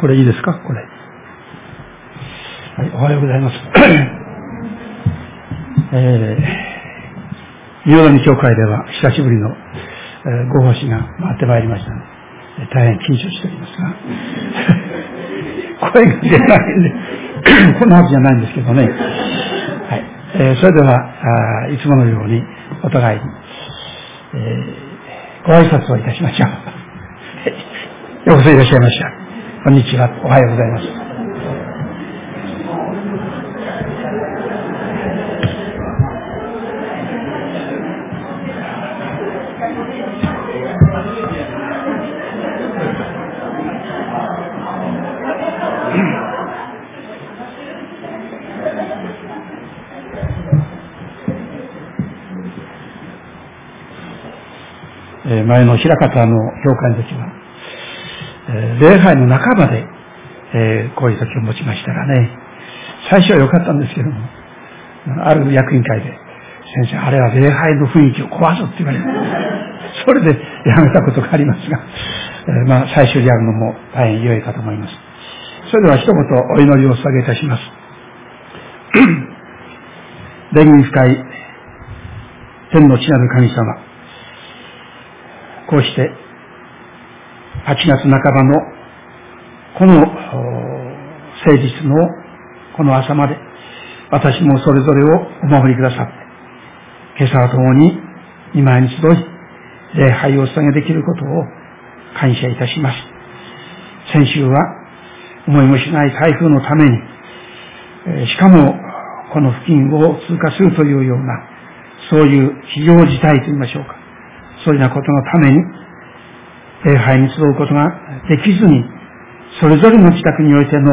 これいいですか？これ。はい、おはようございます。えー、ヨーダ教会では久しぶりの、えー、ご奉仕が回ってまいりましたので、大変緊張しておりますが、声が出ないんで、こんなはずじゃないんですけどね。はい。えー、それではあ、いつものようにお互いに、えー、ご挨拶をいたしましょう。ようこそいらっしゃいました。こんにちは。おはようございます。前の平方の教会の時は、礼拝の半ばで、えー、こういう時を持ちましたらね、最初は良かったんですけども、ある役員会で、先生、あれは礼拝の雰囲気を壊すって言われて、それでやめたことがありますが、えー、まあ、最終でやるのも大変良いかと思います。それでは一言お祈りをお捧げいたします。礼儀深い天の地なる神様、こうして8月半ばのこの誠実のこの朝まで私もそれぞれをお守りくださって、今朝は共に見舞いに集い、礼拝をお捧げできることを感謝いたします。先週は思いもしない台風のために、しかもこの付近を通過するというような、そういう非常事態と言いましょうか。そういうようなことのために、礼拝に集うことができずに、それぞれの自宅においての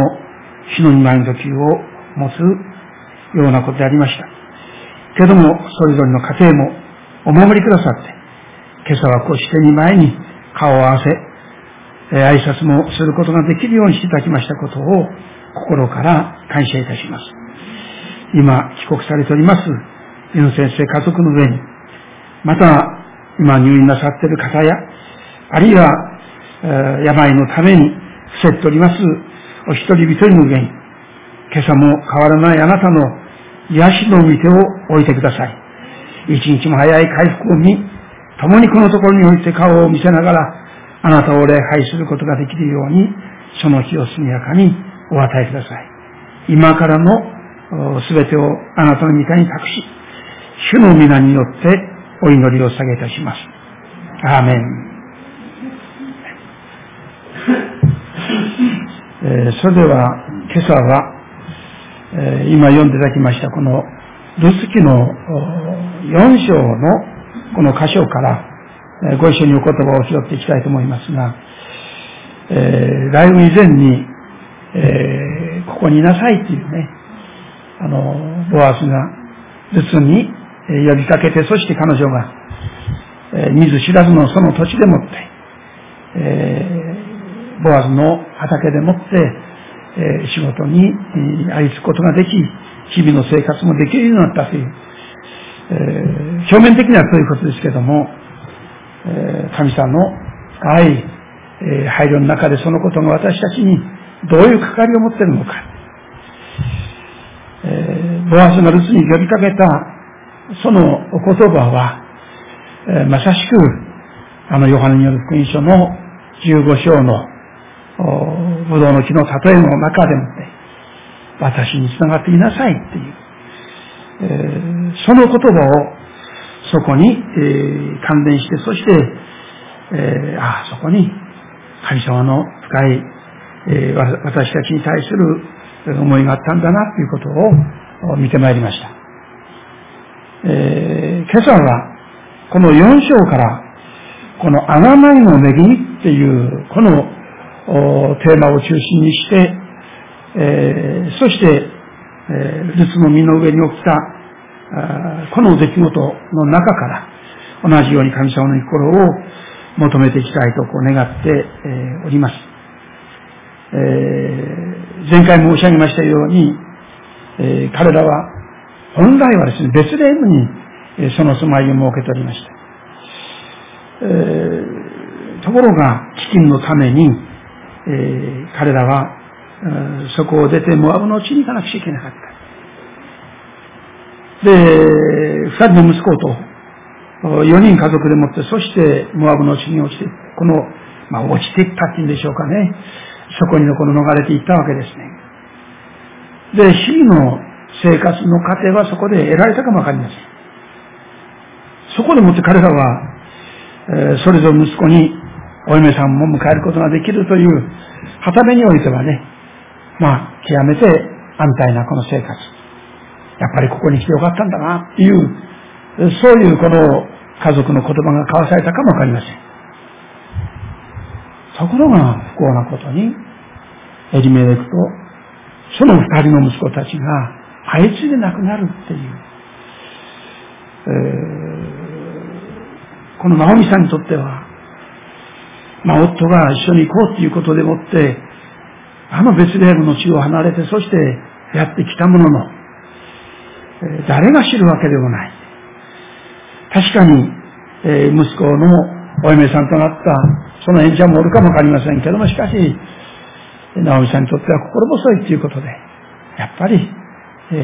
死の見舞いの時を持つようなことでありました。けども、それぞれの家庭もお守りくださって、今朝はこうして見舞いに顔を合わせ、挨拶もすることができるようにしていただきましたことを心から感謝いたします。今、帰国されております、ユン先生家族の上に、また、今入院なさっている方や、あるいはえ、病のために伏せっておりますお一人一人の上に、今朝も変わらないあなたの癒しの御手を置いてください。一日も早い回復を見、共にこのところにおいて顔を見せながら、あなたを礼拝することができるように、その日を速やかにお与えください。今からのすべてをあなたの御手に託し、主の皆によってお祈りを下げいたします。アーメン。え、それでは、今朝は、え、今読んでいただきましたこの、ルツキの4章のこの箇所から、え、ご一緒にお言葉を拾っていきたいと思いますが、えー、ライブ以前に、えー、ここにいなさいっていうね、あの、ボアスがルツに呼びかけて、そして彼女が、えー、見ず知らずのその土地でもって、え、ボアズの畑でもって、えー、仕事にありつくことができ、日々の生活もできるようになったという、えー、表面的にはそういうことですけども、え神様の深い、え配慮の中でそのことが私たちにどういう関わりを持っているのか。えボアスがルツに呼びかけたそのお言葉は、えまさしく、あのヨハネによる福音書の15章のブドウの木の例えの中でもね、私に繋がっていなさいっていう、えー、その言葉をそこに、えー、関連して、そして、えー、ああ、そこに神様の深い、え私たちに対する思いがあったんだなということを見てまいりました。え今朝は、この4章から、このあがないの恵みっていう、このテーマを中心にして、えー、そして、えー、ルツの身の上に起きた、この出来事の中から、同じように神様の心を求めていきたいとこう願って、えー、おります。えー、前回申し上げましたように、えー、彼らは本来はですね、別レームに、えその住まいを設けておりました。え、ところが、飢饉のために、えー、彼らは、そこを出てモアブの地に行かなくちゃいけなかった。で、二人の息子と、四人家族でもって、そしてモアブの地に落ちて、この、まあ落ちていったっていうんでしょうかね。そこにこの逃れていったわけですね。で、日々の生活の過程はそこで得られたかもわかりません。そこでもって彼らは、えー、それぞれ息子にお嫁さんも迎えることができるという、はためにおいてはね、まあ、極めて安泰なこの生活。やっぱりここに来てよかったんだな、っていう、そういうこの家族の言葉が交わされたかもわかりません。ところが不幸なことに、エリメレクと、その二人の息子たちが相次いで亡くなるっていう、えー、このナオミさんにとっては、まあ、夫が一緒に行こうっていうことでもって、あのベツレヘムの地を離れて、そしてやってきたものの、誰が知るわけでもない。確かに、え、息子のお嫁さんとなったその演者もおるかもわかりませんけども、しかし、直美さんにとっては心細いということで、やっぱり、え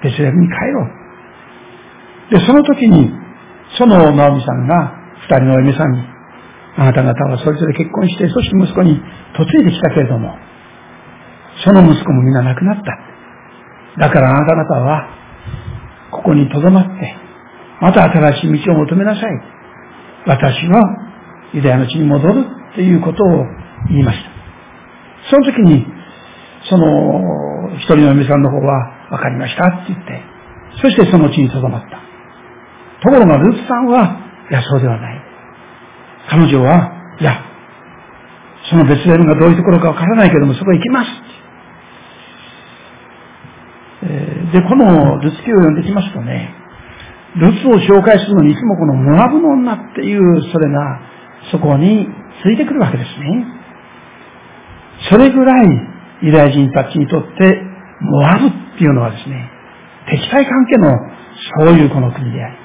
ー、ベツレヘムに帰ろう。で、その時に、その直美さんが二人のお嫁さんに、あなた方はそれぞれ結婚して、そして息子に嫁いできたけれども、その息子も皆亡くなった。だからあなた方は、ここに留まって、また新しい道を求めなさい。私はユダヤの地に戻るということを言いました。その時に、その一人の嫁さんの方は、わかりましたって言って、そしてその地に留まった。ところがルーツさんは、いや、そうではない。彼女は、いや、そのベツレルがどういうところかわからないけども、そこへ行きます。えで、このルツ記を読んできますとね、ルツを紹介するのにいつもこのモアブの女っていう、それが、そこについてくるわけですね。それぐらいユダヤ人たちにとって、モアブっていうのはですね、敵対関係のそういうこの国であり、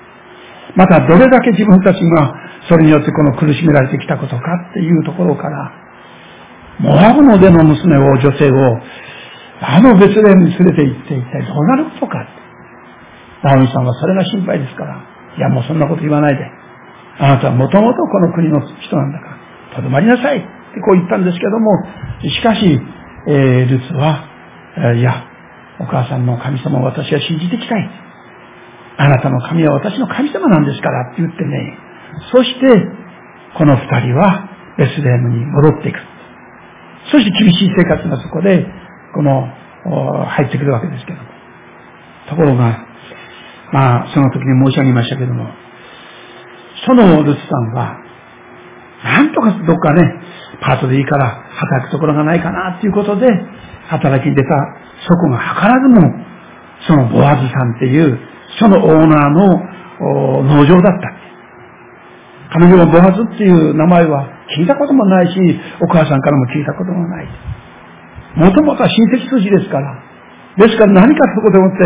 またどれだけ自分たちがそれによってこの苦しめられてきたことかっていうところから、モアブの出の娘を、女性を、あの別レに連れて行って一体どうなることか。ナオミさんはそれが心配ですから、いやもうそんなこと言わないで。あなたはもともとこの国の人なんだから、とどまりなさいってこう言ったんですけども、しかし、えー、ルツは、いや、お母さんの神様を私は信じてきたい。あなたの神は私の神様なんですからって言ってね、そして、この二人はベスレームに戻っていく。そして厳しい生活がそこで、この、入ってくるわけですけども。ところが、まあ、その時に申し上げましたけども、そのルツさんは、なんとかどっかね、パートでいいから働くところがないかなっていうことで、働きに出た、そこが図らずも、そのボアズさんっていう、そのオーナーの農場だった。彼女はボハズっていう名前は聞いたこともないし、お母さんからも聞いたこともない。もともとは親戚筋ですから。ですから何かというこでもって、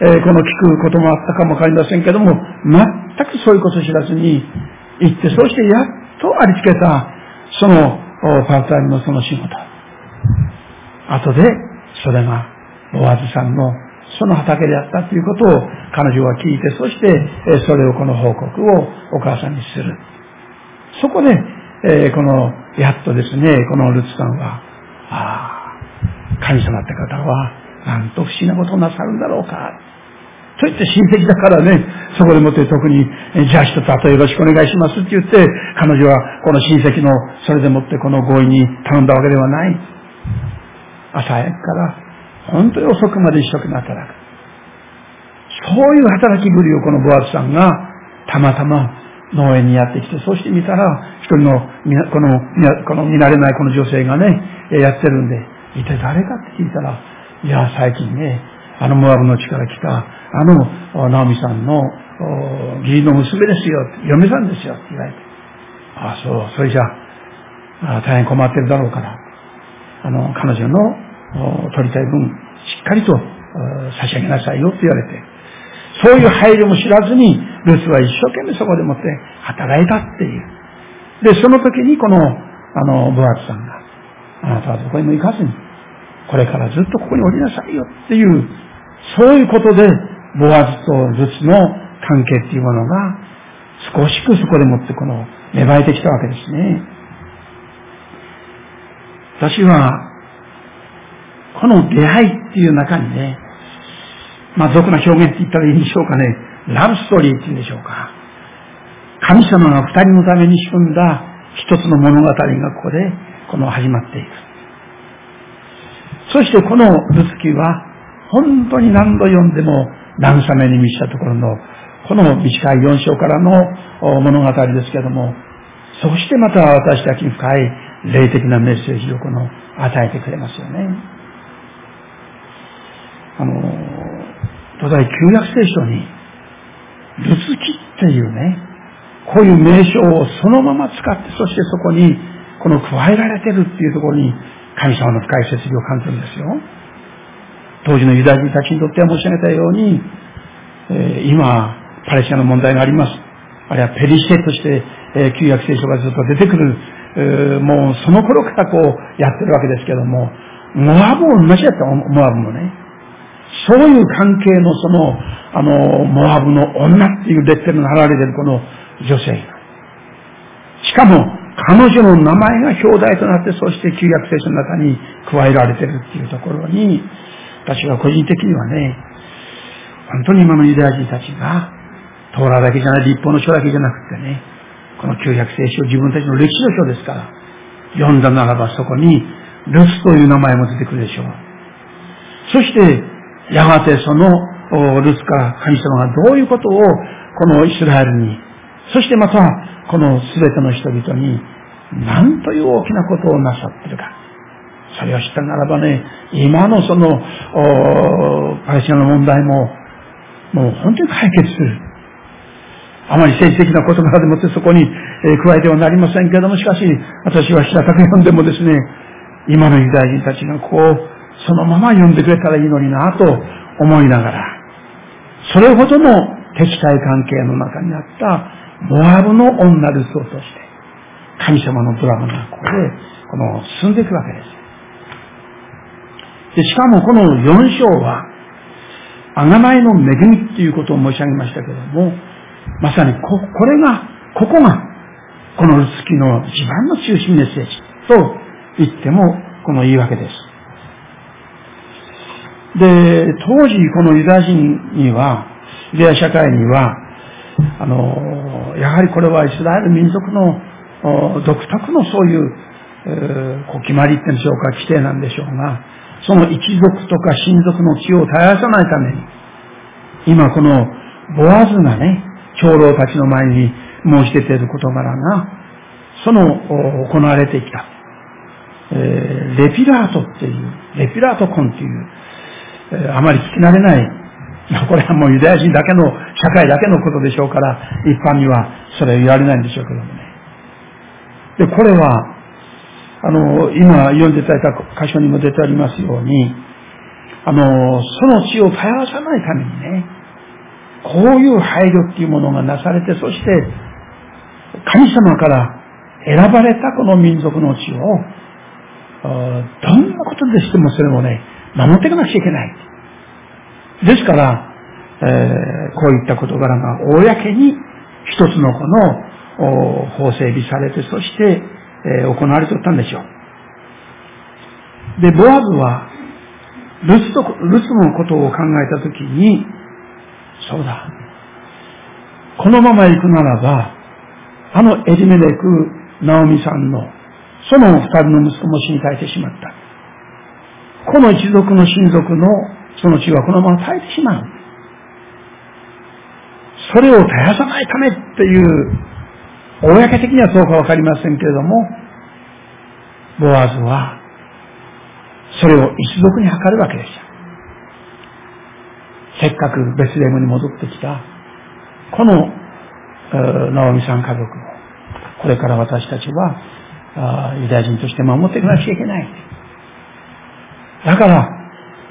えー、この聞くこともあったかもわかりませんけども、全くそういうこと知らずに行って、そしてやっとありつけた、そのパータイムのその仕事。後で、それが、ボワズさんのその畑であったということを彼女は聞いて、そしてそれをこの報告をお母さんにする。そこで、えこの、やっとですね、このルツさんは、ああ、神様って方は、なんと不思議なことをなさるんだろうか。と言って親戚だからね、そこでもって特に、じゃあ一つあとよろしくお願いしますって言って、彼女はこの親戚のそれでもってこの合意に頼んだわけではない。朝早くから本当に遅くまで一生懸命働く。そういう働きぶりをこのボアツさんがたまたま農園にやってきて、そして見たら、一人の、この、この見慣れないこの女性がね、やってるんで、一体誰かって聞いたら、いや、最近ね、あのモアブの地から来た、あの、ナオミさんの義理の娘ですよ、嫁さんですよって言われて、ああ、そう、それじゃあ、大変困ってるだろうから、あの、彼女の取りたい分、しっかりと差し上げなさいよって言われて、そういう配慮も知らずに、ルツは一生懸命そこでもって働いたっていう。で、その時にこの、あの、ブアツさんが、あなたはどこにも行かずに、これからずっとここにおりなさいよっていう、そういうことで、ボアズとルツの関係っていうものが、少しくそこでもってこの、芽生えてきたわけですね。私は、この出会いっていう中にね、まあ、俗な表現って言ったらいいんでしょうかね。ラブストーリーっていうんでしょうか。神様が二人のために仕組んだ一つの物語がここで、この始まっていく。そしてこのルツキは、本当に何度読んでも慰めに満ちたところの、この短い四章からの物語ですけども、そしてまた私たちに深い霊的なメッセージをこの与えてくれますよね。あの、東大旧約聖書に、ルツキっていうね、こういう名称をそのまま使って、そしてそこに、この加えられてるっていうところに、神様の深い説理を感じるんですよ。当時のユダヤ人たちにとっては申し上げたように、えー、今、パレスチナの問題があります。あるいはペリシテとして、えー、旧約聖書がずっと出てくる、えー、もうその頃からこうやってるわけですけども、モアブも同じだった、モアブもね。そういう関係のその、あの、モアブの女っていうレッテルが貼られてるこの女性。しかも、彼女の名前が表題となって、そして旧約聖書の中に加えられてるっていうところに、私は個人的にはね、本当に今のユダヤ人たちが、トーラだけじゃない、立法の書だけじゃなくてね、この旧約聖書、自分たちの歴史の書ですから、読んだならばそこに、ルスという名前も出てくるでしょう。そして、やがてそのルスから神様がどういうことをこのイスラエルに、そしてまたこの全ての人々に何という大きなことをなさってるか。それを知ったならばね、今のその、パレスチナの問題も、もう本当に解決する。あまり政治的な事柄でもってそこに、え加えてはなりませんけれども、しかし、私は平たく読んでもですね、今のユダヤ人たちがこう、そのまま読んでくれたらいいのになと思いながら、それほどの敵対関係の中にあったモアブの女ルソとして、神様のドラマがここで、この進んでいくわけです。で、しかもこの4章は、贖いの恵みっていうことを申し上げましたけれども、まさにこ、これが、ここが、この月の一番の中心メッセージと言っても、この言い訳です。で、当時このユダヤ人には、ユダヤ社会には、あの、やはりこれはイスラエル民族の独特のそういう、えー、決まりってんでしょうか、規定なんでしょうが、その一族とか親族の血を絶やさないために、今このボアズがね、長老たちの前に申し出ている事柄が、その行われてきた、えー、レピラートっていう、レピラート婚っていう、あまり聞き慣れない、これはもうユダヤ人だけの、社会だけのことでしょうから、一般にはそれは言われないんでしょうけどもね。で、これは、あの、今読んでいただいた箇所にも出てありますように、あの、その血を絶やさないためにね、こういう配慮っていうものがなされて、そして、神様から選ばれたこの民族の血を、どんなことでしてもそれをね、守っていかなくちゃいけない。ですから、えー、こういった事柄が公に一つのこの法整備されて、そして、えー、行われておったんでしょう。で、ボアズは、ルツと、ルツのことを考えたときに、そうだ。このまま行くならば、あのエリメレク、ナオミさんの、その二人の息子も死に絶えてしまった。この一族の親族のその血はこのまま絶えてしまう。それを絶やさないためっていう、公的にはそうかわかりませんけれども、ボアズは、それを一族に測るわけでした。せっかくベスレムに戻ってきた、この、ナオミさん家族を、これから私たちは、ユダヤ人として守っていかなきゃいけない。だから、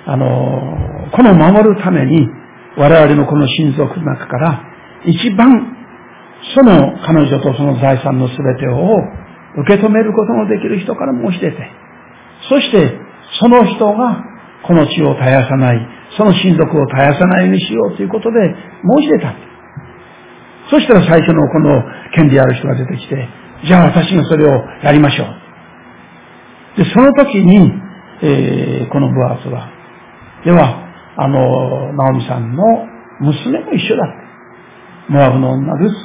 あの、この守るために、我々のこの親族の中から、一番、その彼女とその財産の全てを受け止めることのできる人から申し出て、そして、その人がこの地を絶やさない、その親族を絶やさないようにしようということで申し出た。そしたら最初のこの権利ある人が出てきて、じゃあ私がそれをやりましょう。で、その時に、えー、このブアーズは、では、あの、ナオミさんの娘も一緒だ。モアブの女です。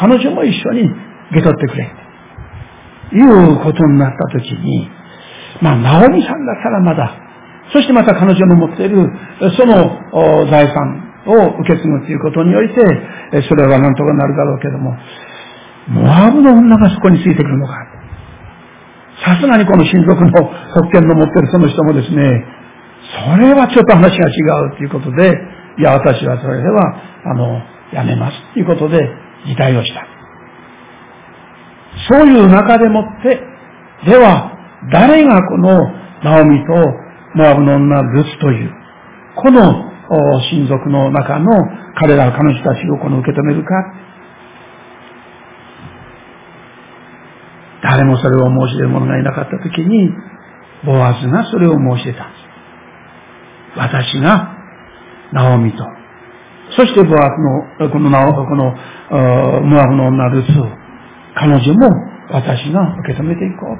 彼女も一緒に受け取ってくれ。いうことになった時に、まあ、ナオミさんだったらまだ、そしてまた彼女の持っている、その財産を受け継ぐということにおいて、それは何とかなるだろうけども、モアブの女がそこについてくるのか。さすがにこの親族の特権の持っているその人もですね、それはちょっと話が違うということで、いや、私はそれでは、あの、やめますということで、辞退をした。そういう中でもって、では、誰がこのナオミとモアブの女ルツという、この親族の中の彼ら、彼女たちをこの受け止めるか。誰もそれを申し出る者がいなかったときに、ボアズがそれを申し出たんです。私が、ナオミと、そしてボアズの、このナオ、この、ムアブの女ルツを、彼女も私が受け止めていこう。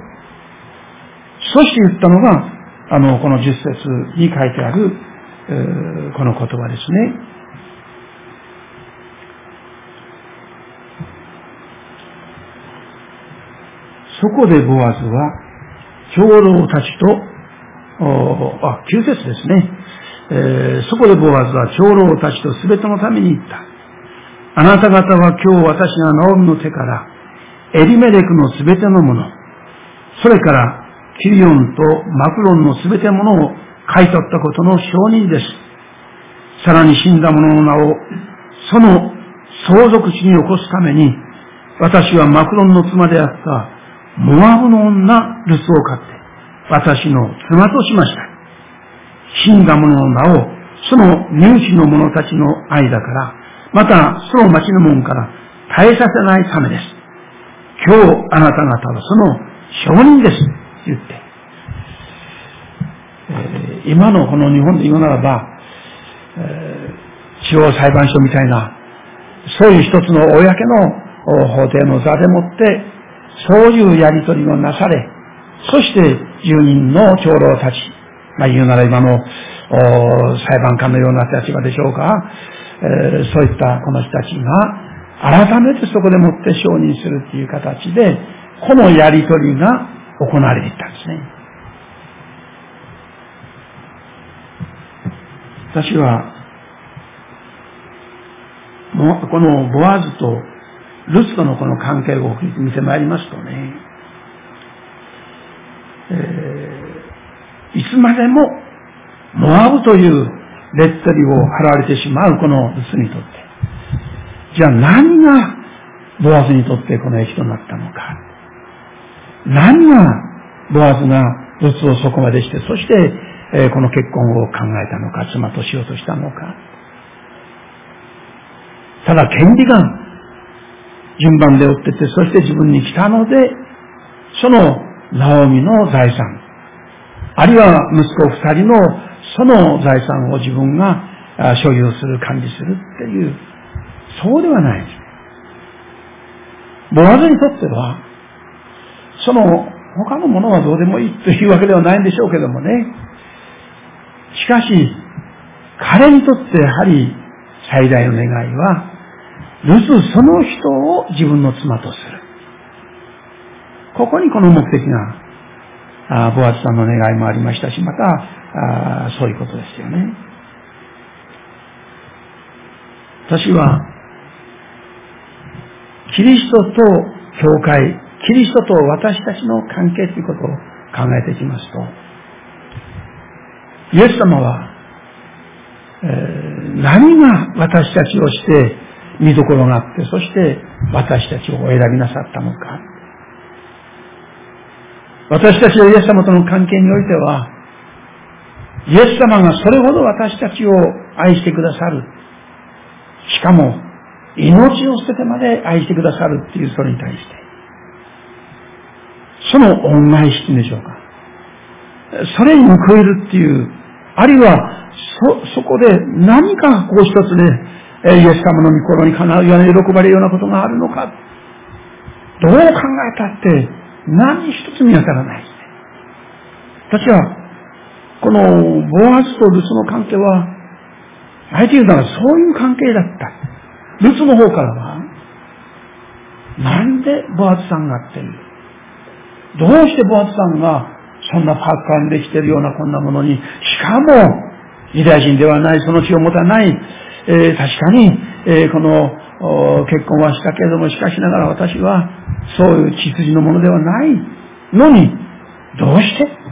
そして言ったのが、あの、この十節に書いてある、この言葉ですね。そこでボアズは、長老たちと、あ、9節ですね。えー、そこでボアズは長老たちと全てのために言った。あなた方は今日私がナオミの手から、エリメレクの全てのもの、それからキリオンとマクロンの全てのものを買い取ったことの証人です。さらに死んだ者の名を、その相続地に起こすために、私はマクロンの妻であったモアブの女ルスを買って、私の妻としました。死んだ者の名を、その入手の者たちの間から、またその町の門から絶えさせないためです。今日あなた方はその証人です。言って。えー、今のこの日本で言うならば、えー、地方裁判所みたいな、そういう一つの公の法廷の座でもって、そういうやりとりをなされ、そして住人の長老たち、まあ言うなら今の裁判官のような立場でしょうか、えー、そういったこの人たちが、改めてそこでもって承認するっていう形で、このやりとりが行われていったんですね。私は、このボアズとルツとのこの関係を見てまいりますとね、えー、いつまでもモアブというレッテリを貼られてしまうこのルツにとって、じゃあ何がボアズにとってこの益となったのか。何がボアズがルツをそこまでして、そして、えー、この結婚を考えたのか、妻としようとしたのか。ただ権利が順番で追ってて、そして自分に来たので、そのナオミの財産、あるいは息子二人のその財産を自分が所有する、管理するっていう、そうではないです。ボアズにとっては、その他のものはどうでもいいというわけではないんでしょうけどもね。しかし、彼にとってやはり最大の願いは、ルスその人を自分の妻とする。ここにこの目的が、あボアズさんの願いもありましたし、また、あそういうことですよね。私は、キリストと教会、キリストと私たちの関係ということを考えていきますと、イエス様は、えー、何が私たちをして見どころがあって、そして私たちをお選びなさったのか。私たちとイエス様との関係においては、イエス様がそれほど私たちを愛してくださる。しかも、命を捨ててまで愛してくださるっていうそれに対して、その恩返しでしょうか。それに報いるっていう、あるいは、そ、そこで何かこう一つね、イエス様の御心にかなうような喜ばれるようなことがあるのか、どう考えたって何一つ見当たらない。私は、このボアズとルツの関係は、あえて言うならそういう関係だった。ルツの方からは、なんでボアズさんがっていう。どうしてボアズさんがそんなパッカンできてるようなこんなものに、しかもユダヤ人ではない、その血を持たない、えー、確かに、えー、この結婚はしたけれども、しかしながら私はそういう血筋のものではないのに、どうして？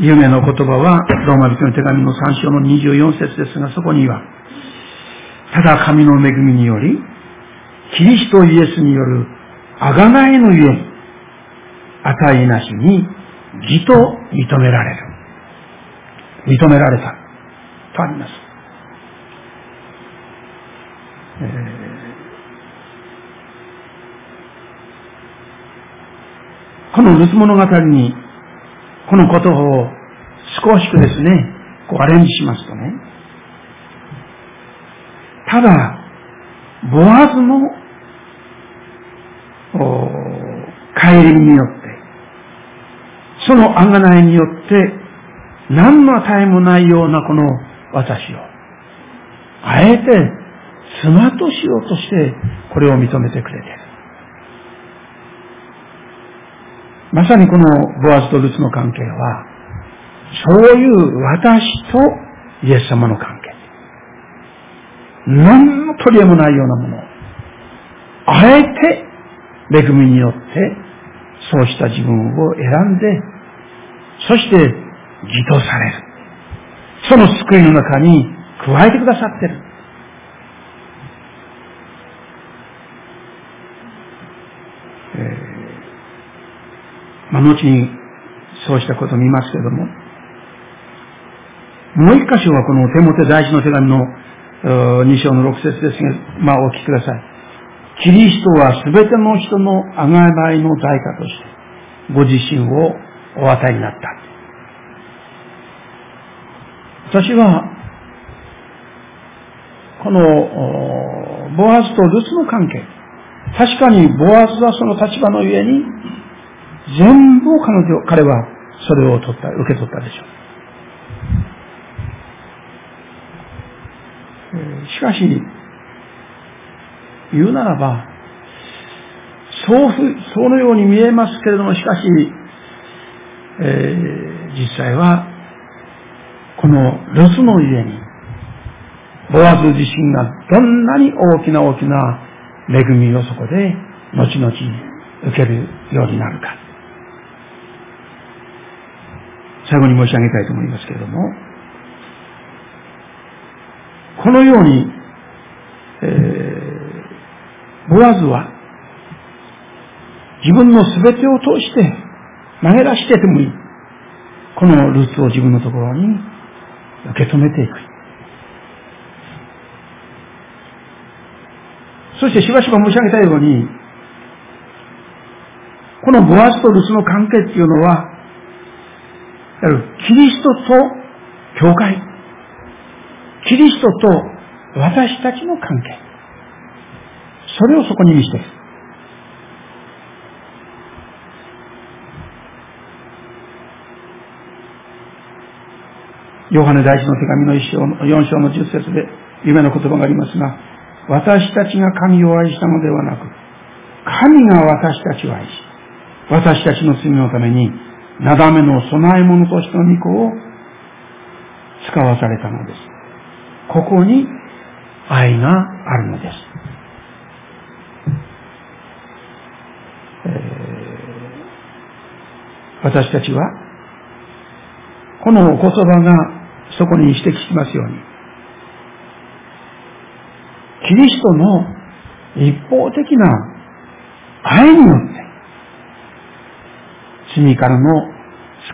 夢の言葉は、ローマ人の手紙の3章の24節ですが、そこには、ただ神の恵みにより、キリストイエスによる贖いのゆえに、値なしに義と認められる。認められた。とあります。この盗物語に、このことを少しくですね、こうアレンジしますとね、ただ、ボアズの帰りによって、その贖いによって、何の値もないようなこの私を、あえて妻としようとして、これを認めてくれている。まさにこのボアズとルツの関係は、そういう私とイエス様の関係。何の取り柄もないようなものを、あえて恵みによって、そうした自分を選んで、そして義とされる。その救いの中に加えてくださってる。えー、まあ、後にそうしたことを見ますけれども、もう一箇所はこの手モテ大事の手紙の2章の6節ですが、まあお聞きください。キリストはすべての人のあがないの代価として、ご自身をお与えになった。私は、この、ボアズとルツの関係、確かにボアズはその立場のゆえに、全部彼女、彼はそれを取った、受け取ったでしょう。しかし、言うならば、そうそのように見えますけれども、しかし、えー、実際は、この留守の家に、ボアズ自身がどんなに大きな大きな恵みをそこで、後々受けるようになるか。最後に申し上げたいと思いますけれども、このように、えー、ボアズは、自分の全てを通して投げ出しててもいい。このルーツを自分のところに受け止めていく。そしてしばしば申し上げたように、このボアスとルツの関係っていうのは、キリストと教会、キリストと私たちの関係、それをそこに見せている。ヨハネ大使の手紙の一章の、四章の十節で夢の言葉がありますが、私たちが神を愛したのではなく、神が私たちを愛し、私たちの罪のために、なだめの備え物としての御子を使わされたのです。ここに愛があるのです。えー、私たちは、このお言葉がそこに指摘しますように、キリストの一方的な愛によって、罪からの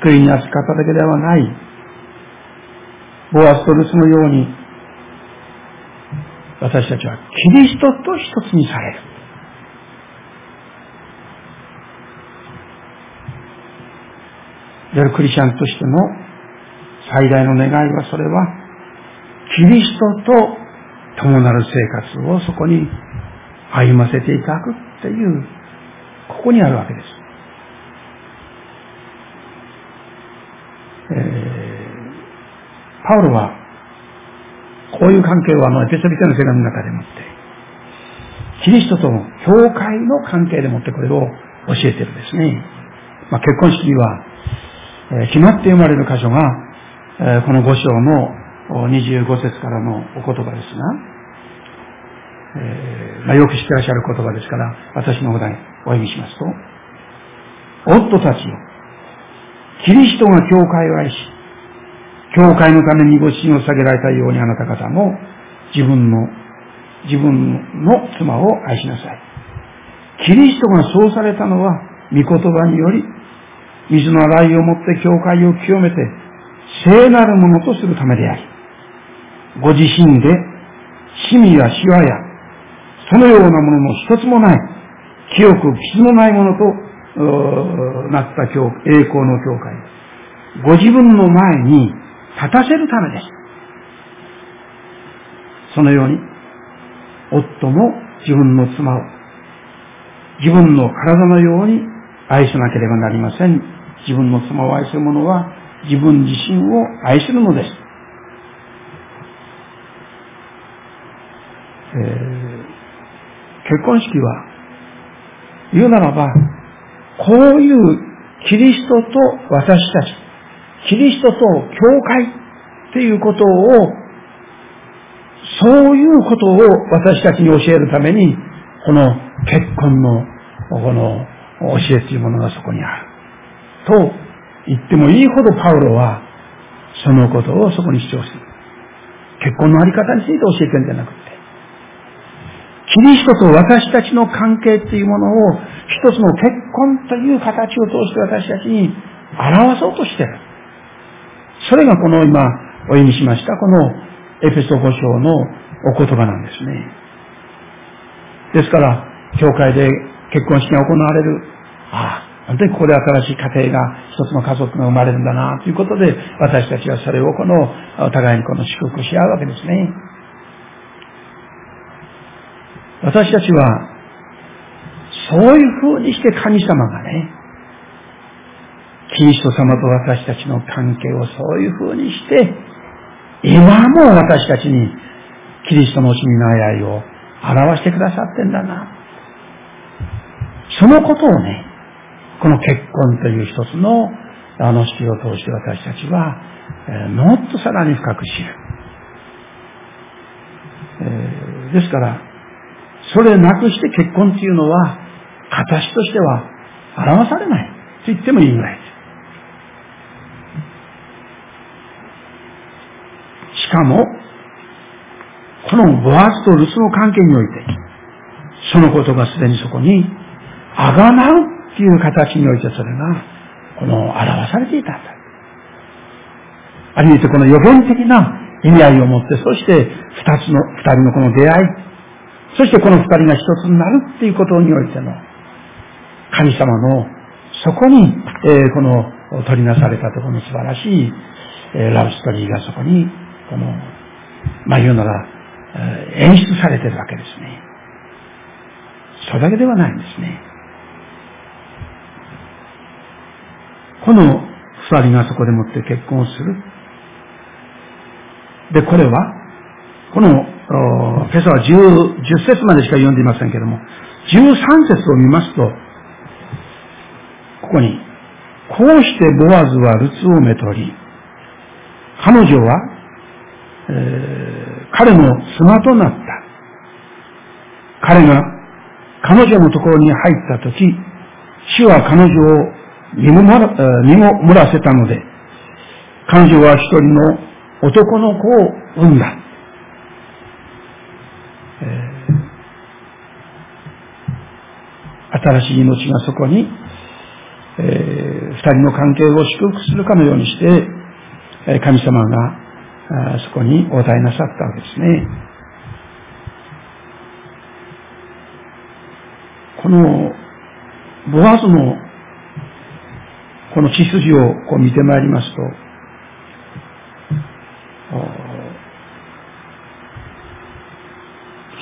救いに扱っただけではない、ボアストルスのように、私たちはキリストと一つにされる。いわゆるクリスチャンとしての最大の願いはそれは、キリストと共なる生活をそこに歩ませていただくっていう、ここにあるわけです。えー、パウロは、こういう関係をあのエペソビテの手紙の中でもって、キリストとの教会の関係でもってこれを教えてるんですね。まあ、結婚式には、えー、決まって生まれる箇所が、この5章の25節からのお言葉ですが、え、まあ、よく知ってらっしゃる言葉ですから、私の方にお読みしますと、夫たちよ、キリストが教会を愛し、教会のためにご神を下げられたようにあなた方も自分の、自分の妻を愛しなさい。キリストがそうされたのは、御言葉により、水の洗いをもって教会を清めて、聖なるものとするためであり、ご自身で、趣味やシワや、そのようなものの一つもない、清く傷のないものとなった教栄光の教会。ご自分の前に立たせるためです。そのように、夫も自分の妻を自分の体のように愛しなければなりません。自分の妻を愛する者は自分自身を愛するのです。えー、結婚式は、言うならば、こういうキリストと私たち、キリストと教会っていうことを、そういうことを私たちに教えるために、この結婚のこの教えというものがそこにある。と言ってもいいほどパウロはそのことをそこに主張する。結婚のあり方について教えてるんじゃなくて、キリストと私たちの関係っていうものを一つの結婚という形を通して私たちに表そうとしてる。それがこの今お読みしましたこのエペソ5章のお言葉なんですね。ですから、教会で結婚式が行われる。ああ、本当にここで新しい家庭が、一つの家族が生まれるんだな、ということで、私たちはそれをこの、お互いにこの祝福し合うわけですね。私たちは、そういう風にして神様がね、キリスト様と私たちの関係をそういう風にして、今も私たちにキリストの惜しみの愛を表してくださってんだな。そのことをね、この結婚という一つのあの式を通して私たちは、えー、もっとさらに深く知る。えー、ですから、それなくして結婚っていうのは、形としては表されないと言ってもいいぐらいです。しかも、このボアスとルスの関係において、そのことがすでにそこにあがなうっていう形においてそれが、この、表されていたんだ。ある意味でこの予言的な意味合いを持って、そして二つの、二人のこの出会い、そしてこの二人が一つになるっていうことにおいての、神様の、そこに、えー、この、取りなされたところの素晴らしい、えー、ラブストーリーがそこに、この、まあ言うなら、えー、演出されてるわけですね。それだけではないんですね。この二人がそこでもって結婚する。で、これは、この、今朝は 10, 10節までしか読んでいませんけれども、13節を見ますと、ここに、こうしてボアズはルツをめとり、彼女は、えー、彼の妻となった。彼が彼女のところに入ったとき、主は彼女を身も身も漏らせたので、彼女は一人の男の子を産んだ。えー、新しい命がそこに、えー、二人の関係を祝福するかのようにして、神様がそこにお与えなさったわけですね。このボアズのこの血筋をこう見てまいりますと、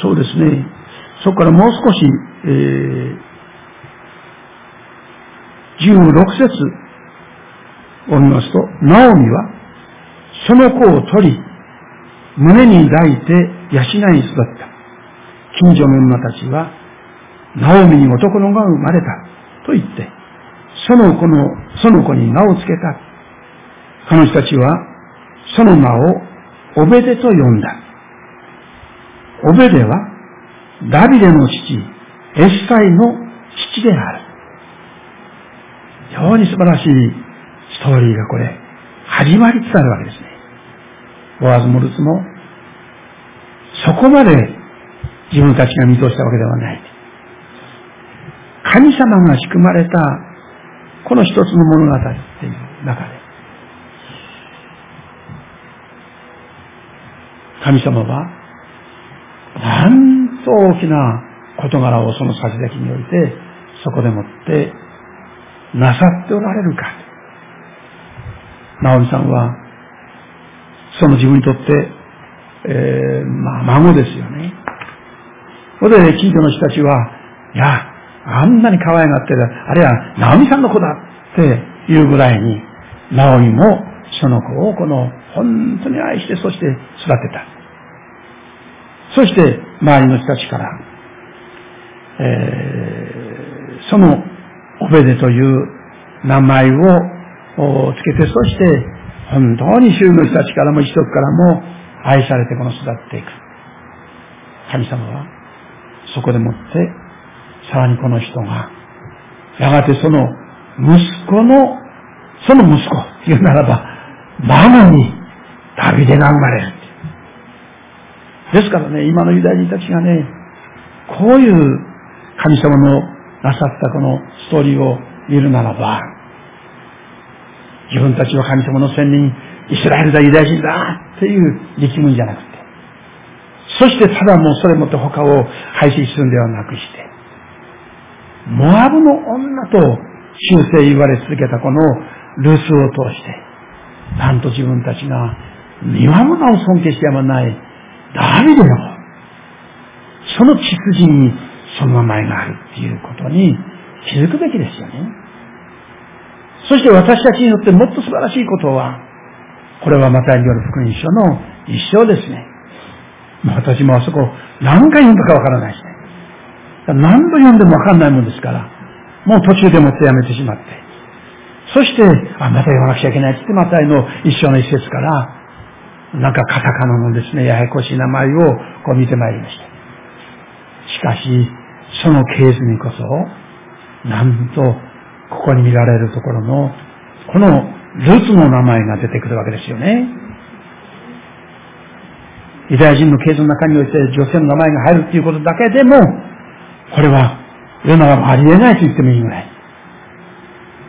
そうですね、そこからもう少し、えー、16節を見ますと、ナオミは、その子を取り、胸に抱いて養い育った。近所の女たちは、ナオミに男の子が生まれた。と言って、その子の、その子に名を付けた。彼女たちは、その名をオベデと呼んだ。オベデは、ダビデの父、エッサイの父である。非常に素晴らしいストーリーがこれ、始まりつつあるわけですね。ボアズもルツも、そこまで自分たちが見通したわけではない。神様が仕組まれた、この一つの物語っていう中で、神様は、なんと大きな事柄をその先々において、そこでもってなさっておられるか。直美さんは、その自分にとって、えー、まあ、孫ですよね。それで、近所の人たちは、いや、あんなに可愛がってる、あるいは、直美さんの子だっていうぐらいに、直美もその子をこの、本当に愛して、そして育てた。そして、周りの人たちから、えー、その、オベデという名前をつけて、そして、本当に周囲の人たちからも一族からも愛されてこの育っていく。神様は、そこでもって、さらにこの人が、やがてその息子の、その息子というならば、孫にダビデが生まれる。ですからね、今のユダヤ人たちがね、こういう神様のなさったこのストーリーを見るならば、自分たちは神様の仙人、イスラエルだ、ユダヤ人だっていう力むんじゃなくて、そしてただもうそれもって他を廃止するんではなくして、モアブの女と修正言われ続けたこのルースを通して、なんと自分たちが見守るを尊敬してやまないダビデの、その血筋にその名前があるっていうことに気づくべきですよね。そして私たちにとってもっと素晴らしいことは、これはマタイによる福音書の一章ですね。私もあそこ何回読んだかわからないですね。何度読んでもわかんないもんですから、もう途中でもってやめてしまって。そして、あ、また読まなくちゃいけないってマタイの一章の一節から、なんかカタカナのですね、ややこしい名前をこう見てまいりました。しかし、そのケースにこそ、なんと、ここに見られるところの、このルツの名前が出てくるわけですよね。ユダヤ人のケースの中において女性の名前が入るっていうことだけでも、これは世の中もありえないと言ってもいいぐらい。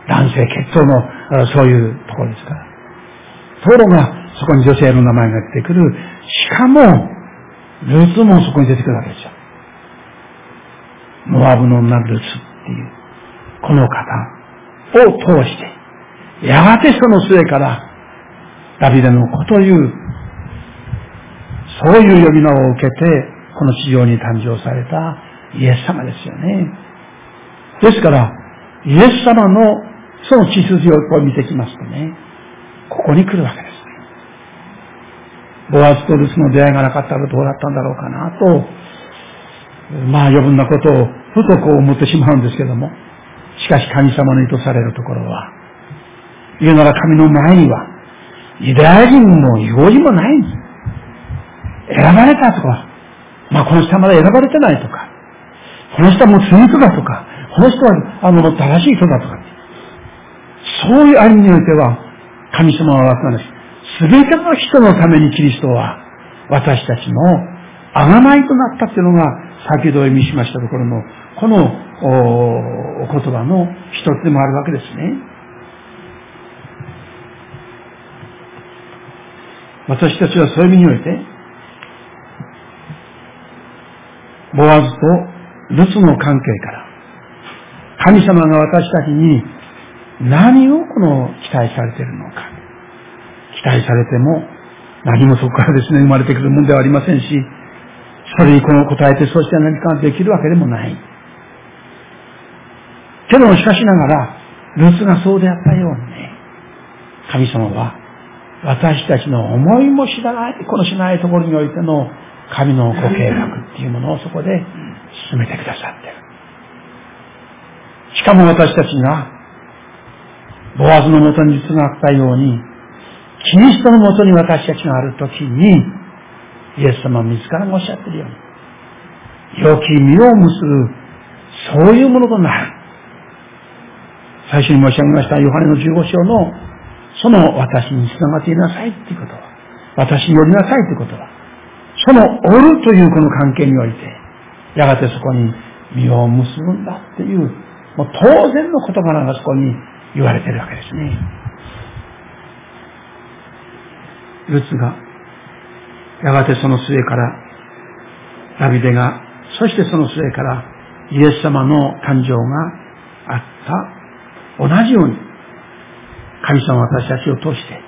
男性血統のそういうところですから。ところが、そこに女性の名前が出てくる。しかも、ルーツもそこに出てくるわけですよ。モアブの女ルーツっていう、この方を通して、やがてその末から、ダビデの子という、そういう呼び名を受けて、この地上に誕生されたイエス様ですよね。ですから、イエス様のその血筋をこう見てきますとね、ここに来るわけです。ボアズとルスの出会いがなかったらどうだったんだろうかなと、まあ余分なことをふとこう思ってしまうんですけども、しかし神様の意図されるところは、言うなら神の前には、ユダヤ人も違法人もないんです。選ばれたとか、まあこの人はまだ選ばれてないとか、この人はもう罪人だとか、この人はあの正しい人だとか、そういう歩みにおいては、神様は何です。すべての人のためにキリストは、私たちの贖いとなったっていうのが、先ほどお読みしましたところの、このお言葉の一つでもあるわけですね。私たちはそういう意味において、ボアズとルツの関係から、神様が私たちに何をこの期待されているのか。期待されても何もそこからですね、生まれてくるものではありませんし、それにこの答えて、そして何かできるわけでもない。けどもしかしながら、ルツがそうであったようにね、神様は私たちの思いも知らない、このしないところにおいての神のご計画っていうものをそこで進めてくださってる。しかも私たちが、ボアズのもとに実がったように、キリストのもとに私たちがあるときに、イエス様自らがおっしゃってるように、良き実を結ぶ、そういうものとなる。最初に申し上げましたヨハネの15章の、その私に繋がっていなさいっていうことは、私に寄りなさいということは、そのおるというこの関係において、やがてそこに実を結ぶんだっていう、もう当然の言葉がそこに言われてるわけですね。ルツが、やがてその末から、ダビデが、そしてその末から、イエス様の誕生があった、同じように、神様私たちを通して、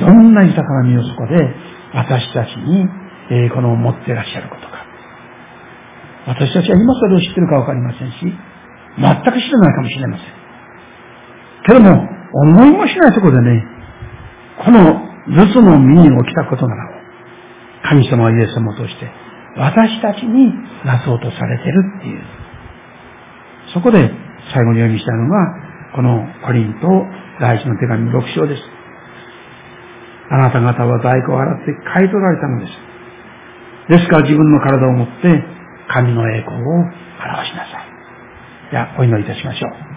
どんな豊かな身をそこで、私たちに、えー、この持ってらっしゃること。私たちは今それを知ってるかわかりませんし、全く知らないかもしれません。けども、思いもしないところでね、このルツの身に起きたことなら神様はイエス様を通して、私たちになそうとされてるっていう。そこで最後に読みしたのが、このコリント第一の手紙6章です。あなた方は在庫を払って買い取られたのです。ですから自分の体を持って神の栄光を表しなさい。では、お祈りいたしましょう。